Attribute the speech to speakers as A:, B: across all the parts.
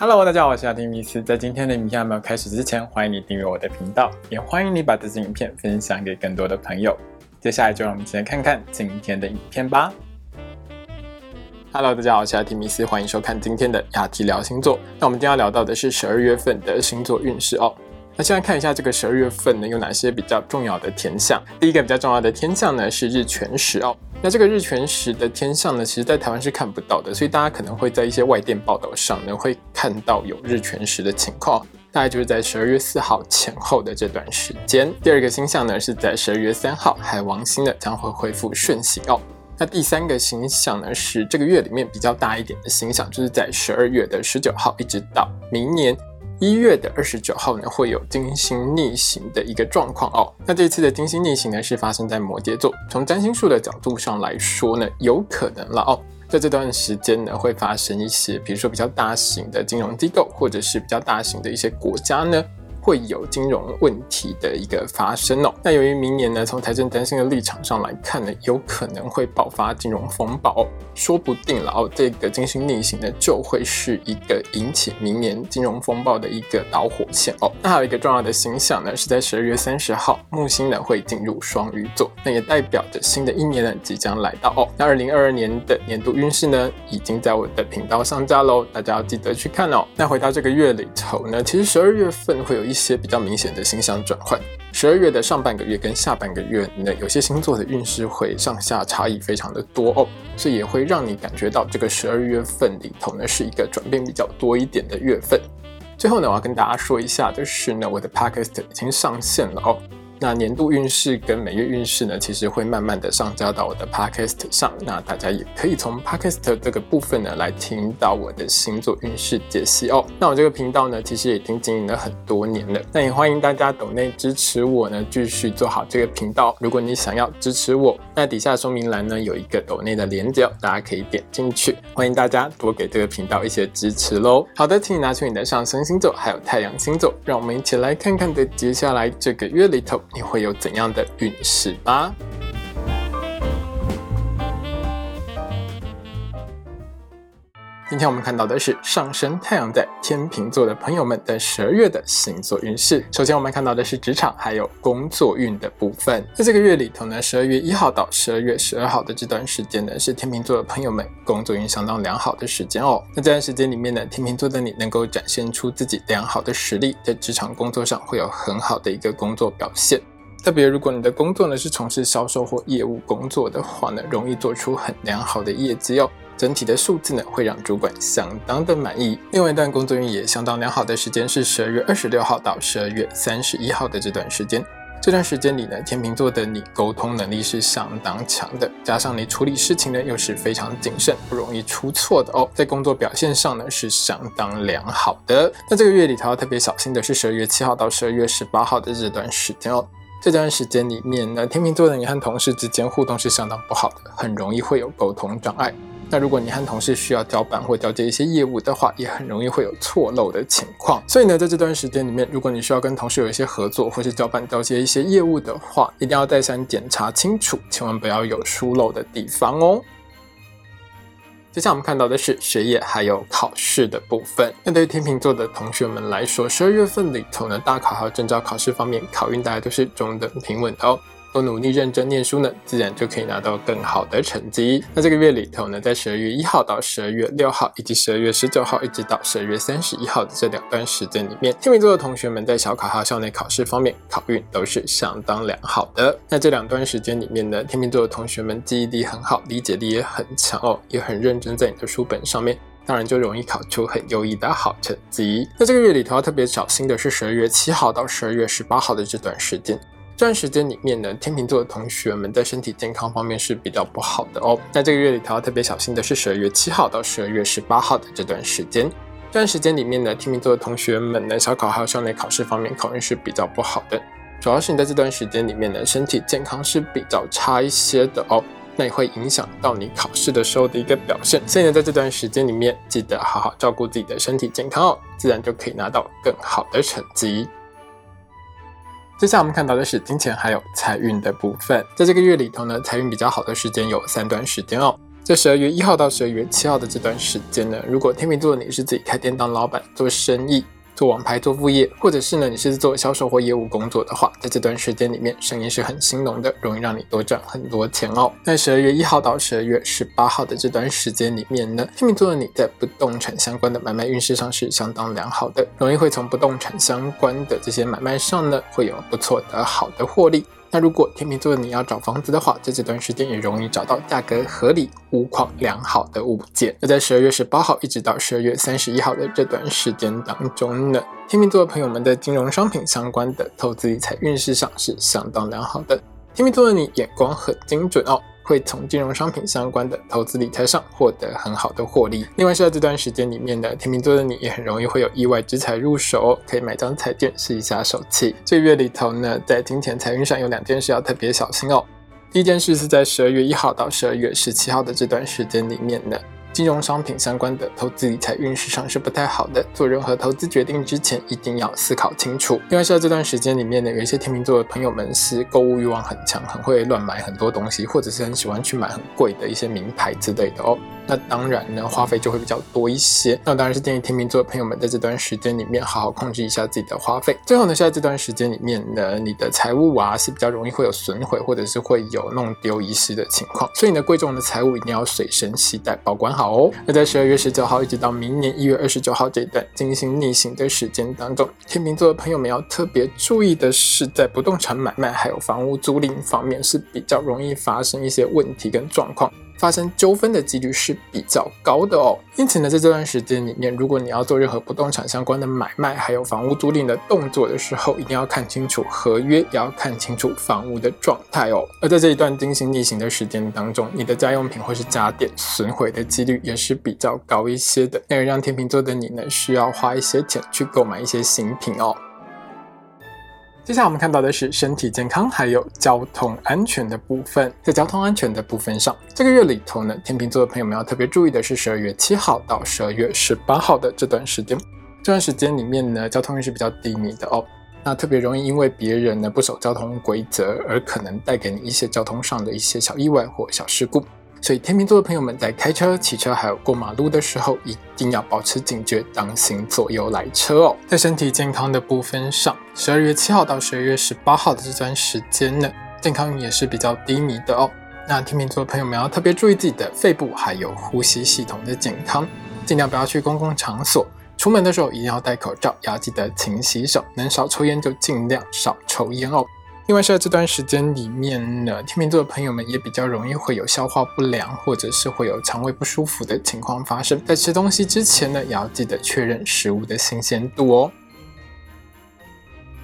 A: Hello，大家好，我是阿丁米斯。在今天的影片还没有开始之前，欢迎你订阅我的频道，也欢迎你把这支影片分享给更多的朋友。接下来就让我们一起来看看今天的影片吧。Hello，大家好，我是阿提米斯，欢迎收看今天的亚提聊星座。那我们今天要聊到的是十二月份的星座运势哦。那先来看一下这个十二月份呢，有哪些比较重要的天象？第一个比较重要的天象呢是日全食哦。那这个日全食的天象呢，其实在台湾是看不到的，所以大家可能会在一些外电报道上呢，会看到有日全食的情况，大概就是在十二月四号前后的这段时间。第二个星象呢，是在十二月三号，海王星呢将会恢复顺行哦。那第三个星象呢，是这个月里面比较大一点的星象，就是在十二月的十九号，一直到明年。一月的二十九号呢，会有金星逆行的一个状况哦。那这次的金星逆行呢，是发生在摩羯座。从占星术的角度上来说呢，有可能了哦，在这段时间呢，会发生一些，比如说比较大型的金融机构，或者是比较大型的一些国家呢。会有金融问题的一个发生哦。那由于明年呢，从财政担心的立场上来看呢，有可能会爆发金融风暴，说不定了哦。这个金星逆行呢，就会是一个引起明年金融风暴的一个导火线哦。那还有一个重要的星象呢，是在十二月三十号，木星呢会进入双鱼座，那也代表着新的一年呢即将来到哦。那二零二二年的年度运势呢，已经在我的频道上架喽，大家要记得去看哦。那回到这个月里头呢，其实十二月份会有一。一些比较明显的星象转换，十二月的上半个月跟下半个月呢，有些星座的运势会上下差异非常的多哦，所以也会让你感觉到这个十二月份里头呢是一个转变比较多一点的月份。最后呢，我要跟大家说一下就是呢，我的 podcast 已经上线了哦。那年度运势跟每月运势呢，其实会慢慢的上交到我的 podcast 上。那大家也可以从 podcast 这个部分呢，来听到我的星座运势解析哦。那我这个频道呢，其实已经经营了很多年了。那也欢迎大家抖内支持我呢，继续做好这个频道。如果你想要支持我，那底下说明栏呢有一个抖内的连接，大家可以点进去。欢迎大家多给这个频道一些支持喽。好的，请你拿出你的上升星座还有太阳星座，让我们一起来看看的接下来这个月里头。你会有怎样的运势吧？今天我们看到的是上升太阳在天秤座的朋友们的十二月的星座运势。首先，我们看到的是职场还有工作运的部分。在这个月里头呢，十二月一号到十二月十二号的这段时间呢，是天秤座的朋友们工作运相当良好的时间哦。那这段时间里面呢，天秤座的你能够展现出自己良好的实力，在职场工作上会有很好的一个工作表现。特别如果你的工作呢是从事销售或业务工作的话呢，容易做出很良好的业绩哦。整体的数字呢会让主管相当的满意。另外一段工作运也相当良好的时间是十二月二十六号到十二月三十一号的这段时间。这段时间里呢，天秤座的你沟通能力是相当强的，加上你处理事情呢又是非常谨慎，不容易出错的哦。在工作表现上呢是相当良好的。那这个月里头要特别小心的是十二月七号到十二月十八号的这段时间哦。这段时间里面呢，天秤座的你和同事之间互动是相当不好的，很容易会有沟通障碍。那如果你和同事需要交办或交接一些业务的话，也很容易会有错漏的情况。所以呢，在这段时间里面，如果你需要跟同事有一些合作，或是交办交接一些业务的话，一定要再三检查清楚，千万不要有疏漏的地方哦。接下来我们看到的是学业还有考试的部分。那对于天秤座的同学们来说，十二月份里头呢，大考和证照考试方面，考运大家都是中等平稳的哦。多努力认真念书呢，自然就可以拿到更好的成绩。那这个月里头呢，在十二月一号到十二月六号，以及十二月十九号一直到十二月三十一号的这两段时间里面，天秤座的同学们在小考和校内考试方面考运都是相当良好的。那这两段时间里面呢，天秤座的同学们记忆力很好，理解力也很强哦，也很认真在你的书本上面，当然就容易考出很优异的好成绩。那这个月里头要特别小心的是十二月七号到十二月十八号的这段时间。这段时间里面呢，天秤座的同学们在身体健康方面是比较不好的哦。在这个月里头要特别小心的是十二月七号到十二月十八号的这段时间。这段时间里面呢，天秤座的同学们呢，小考还有校内考试方面考运是比较不好的，主要是你在这段时间里面呢，身体健康是比较差一些的哦。那也会影响到你考试的时候的一个表现。所以呢，在这段时间里面，记得好好照顾自己的身体健康哦，自然就可以拿到更好的成绩。接下来我们看到的是金钱还有财运的部分，在这个月里头呢，财运比较好的时间有三段时间哦。在十二月一号到十二月七号的这段时间呢，如果天秤座你是自己开店当老板做生意。做网牌、做副业，或者是呢，你是做销售或业务工作的话，在这段时间里面，生意是很兴隆的，容易让你多赚很多钱哦。在十二月一号到十二月十八号的这段时间里面呢，天秤座的你在不动产相关的买卖运势上是相当良好的，容易会从不动产相关的这些买卖上呢，会有不错的好的获利。那如果天秤座的你要找房子的话，在这段时间也容易找到价格合理、屋况良好的物件。那在十二月十八号一直到十二月三十一号的这段时间当中呢，天秤座的朋友们的金融商品相关的投资理财运势上是相当良好的。天秤座的你眼光很精准哦。会从金融商品相关的投资理财上获得很好的获利。另外是在这段时间里面的天秤座的你也很容易会有意外之财入手，可以买张彩券试一下手气。这月里头呢，在金钱财运上有两件事要特别小心哦。第一件事是在十二月一号到十二月十七号的这段时间里面呢。金融商品相关的投资理财运势上是不太好的，做任何投资决定之前一定要思考清楚。另外，在这段时间里面呢，有一些天秤座的朋友们是购物欲望很强，很会乱买很多东西，或者是很喜欢去买很贵的一些名牌之类的哦。那当然呢，花费就会比较多一些。那当然是建议天秤座的朋友们在这段时间里面好好控制一下自己的花费。最后呢，是在这段时间里面呢，你的财物啊是比较容易会有损毁，或者是会有弄丢遗失的情况。所以呢，贵重的财物一定要随身携带，保管好哦。那在十二月十九号一直到明年一月二十九号这段金星逆行的时间当中，天秤座的朋友们要特别注意的是，在不动产买卖还有房屋租赁方面是比较容易发生一些问题跟状况。发生纠纷的几率是比较高的哦，因此呢，在这段时间里面，如果你要做任何不动产相关的买卖，还有房屋租赁的动作的时候，一定要看清楚合约，也要看清楚房屋的状态哦。而在这一段金星逆行的时间当中，你的家用品或是家电损毁的几率也是比较高一些的，那也让天秤座的你呢，需要花一些钱去购买一些新品哦。接下来我们看到的是身体健康还有交通安全的部分。在交通安全的部分上，这个月里头呢，天秤座的朋友们要特别注意的是十二月七号到十二月十八号的这段时间。这段时间里面呢，交通运是比较低迷的哦。那特别容易因为别人呢不守交通规则，而可能带给你一些交通上的一些小意外或小事故。所以天秤座的朋友们在开车、骑车还有过马路的时候，一定要保持警觉，当心左右来车哦。在身体健康的部分上，十二月七号到十二月十八号的这段时间呢，健康也是比较低迷的哦。那天秤座的朋友们要特别注意自己的肺部还有呼吸系统的健康，尽量不要去公共场所，出门的时候一定要戴口罩，要记得勤洗手，能少抽烟就尽量少抽烟哦。另外，在这段时间里面呢，天秤座的朋友们也比较容易会有消化不良，或者是会有肠胃不舒服的情况发生。在吃东西之前呢，也要记得确认食物的新鲜度哦。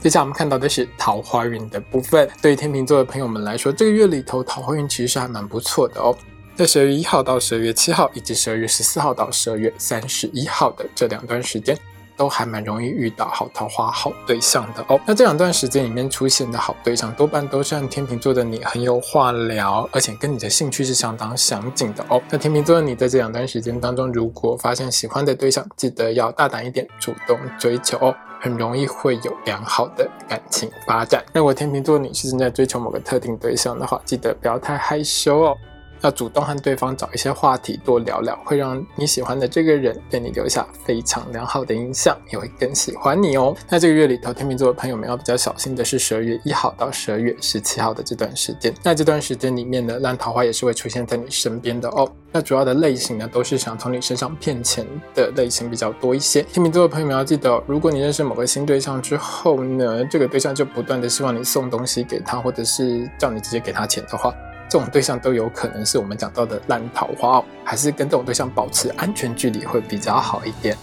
A: 接下来我们看到的是桃花运的部分。对于天秤座的朋友们来说，这个月里头桃花运其实还蛮不错的哦。在十二月一号到十二月七号，以及十二月十四号到十二月三十一号的这两段时间。都还蛮容易遇到好桃花、好对象的哦。那这两段时间里面出现的好对象，多半都是和天秤座的你很有话聊，而且跟你的兴趣是相当相近的哦。那天秤座的你在这两段时间当中，如果发现喜欢的对象，记得要大胆一点，主动追求哦，很容易会有良好的感情发展。如果天秤座你是正在追求某个特定对象的话，记得不要太害羞哦。要主动和对方找一些话题多聊聊，会让你喜欢的这个人对你留下非常良好的印象，也会更喜欢你哦。那这个月里头，天秤座的朋友们要比较小心的是十二月一号到十二月十七号的这段时间。那这段时间里面呢，烂桃花也是会出现在你身边的哦。那主要的类型呢，都是想从你身上骗钱的类型比较多一些。天秤座的朋友们要记得，如果你认识某个新对象之后呢，这个对象就不断的希望你送东西给他，或者是叫你直接给他钱的话。这种对象都有可能是我们讲到的烂桃花哦，还是跟这种对象保持安全距离会比较好一点。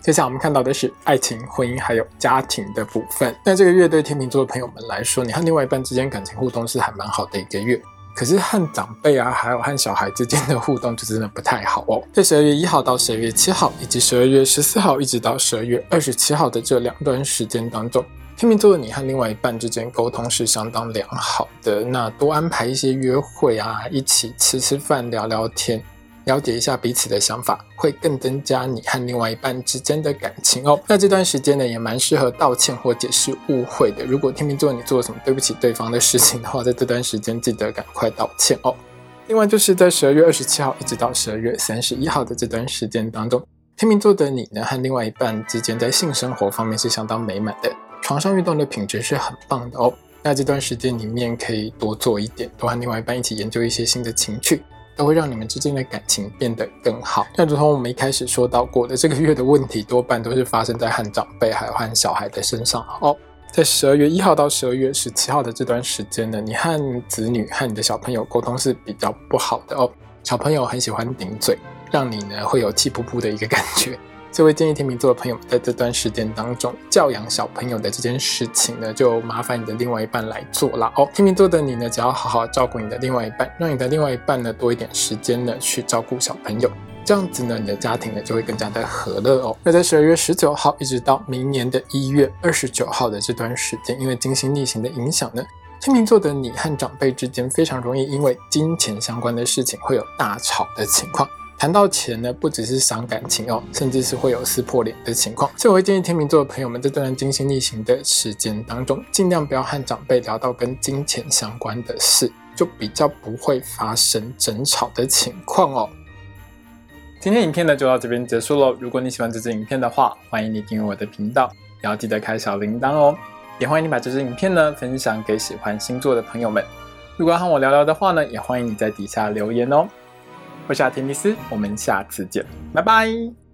A: 接下来我们看到的是爱情、婚姻还有家庭的部分。那这个月对天秤座的朋友们来说，你和另外一半之间感情互动是还蛮好的一个月。可是和长辈啊，还有和小孩之间的互动就真的不太好哦。在十二月一号到十二月七号，以及十二月十四号一直到十二月二十七号的这两段时间当中。天秤座的你和另外一半之间沟通是相当良好的，那多安排一些约会啊，一起吃吃饭、聊聊天，了解一下彼此的想法，会更增加你和另外一半之间的感情哦。那这段时间呢，也蛮适合道歉或解释误会的。如果天秤座你做了什么对不起对方的事情的话，在这段时间记得赶快道歉哦。另外就是在十二月二十七号一直到十二月三十一号的这段时间当中，天秤座的你呢和另外一半之间在性生活方面是相当美满的，床上运动的品质是很棒的哦。那这段时间里面可以多做一点，多和另外一半一起研究一些新的情趣。都会让你们之间的感情变得更好。那如同我们一开始说到过的，这个月的问题多半都是发生在和长辈还有和小孩的身上哦。在十二月一号到十二月十七号的这段时间呢，你和子女和你的小朋友沟通是比较不好的哦。小朋友很喜欢顶嘴，让你呢会有气噗噗的一个感觉。这位建议天秤座的朋友，在这段时间当中教养小朋友的这件事情呢，就麻烦你的另外一半来做啦哦。天秤座的你呢，只要好好照顾你的另外一半，让你的另外一半呢多一点时间呢去照顾小朋友，这样子呢，你的家庭呢就会更加的和乐哦。那在十二月十九号一直到明年的一月二十九号的这段时间，因为金星逆行的影响呢，天秤座的你和长辈之间非常容易因为金钱相关的事情会有大吵的情况。谈到钱呢，不只是伤感情哦，甚至是会有撕破脸的情况。所以我会建议天秤座的朋友们，在这段金星逆行的时间当中，尽量不要和长辈聊到跟金钱相关的事，就比较不会发生争吵的情况哦。今天影片呢就到这边结束喽。如果你喜欢这支影片的话，欢迎你订阅我的频道，也要记得开小铃铛哦。也欢迎你把这支影片呢分享给喜欢星座的朋友们。如果要和我聊聊的话呢，也欢迎你在底下留言哦。我是阿提尼斯，我们下次见，拜拜。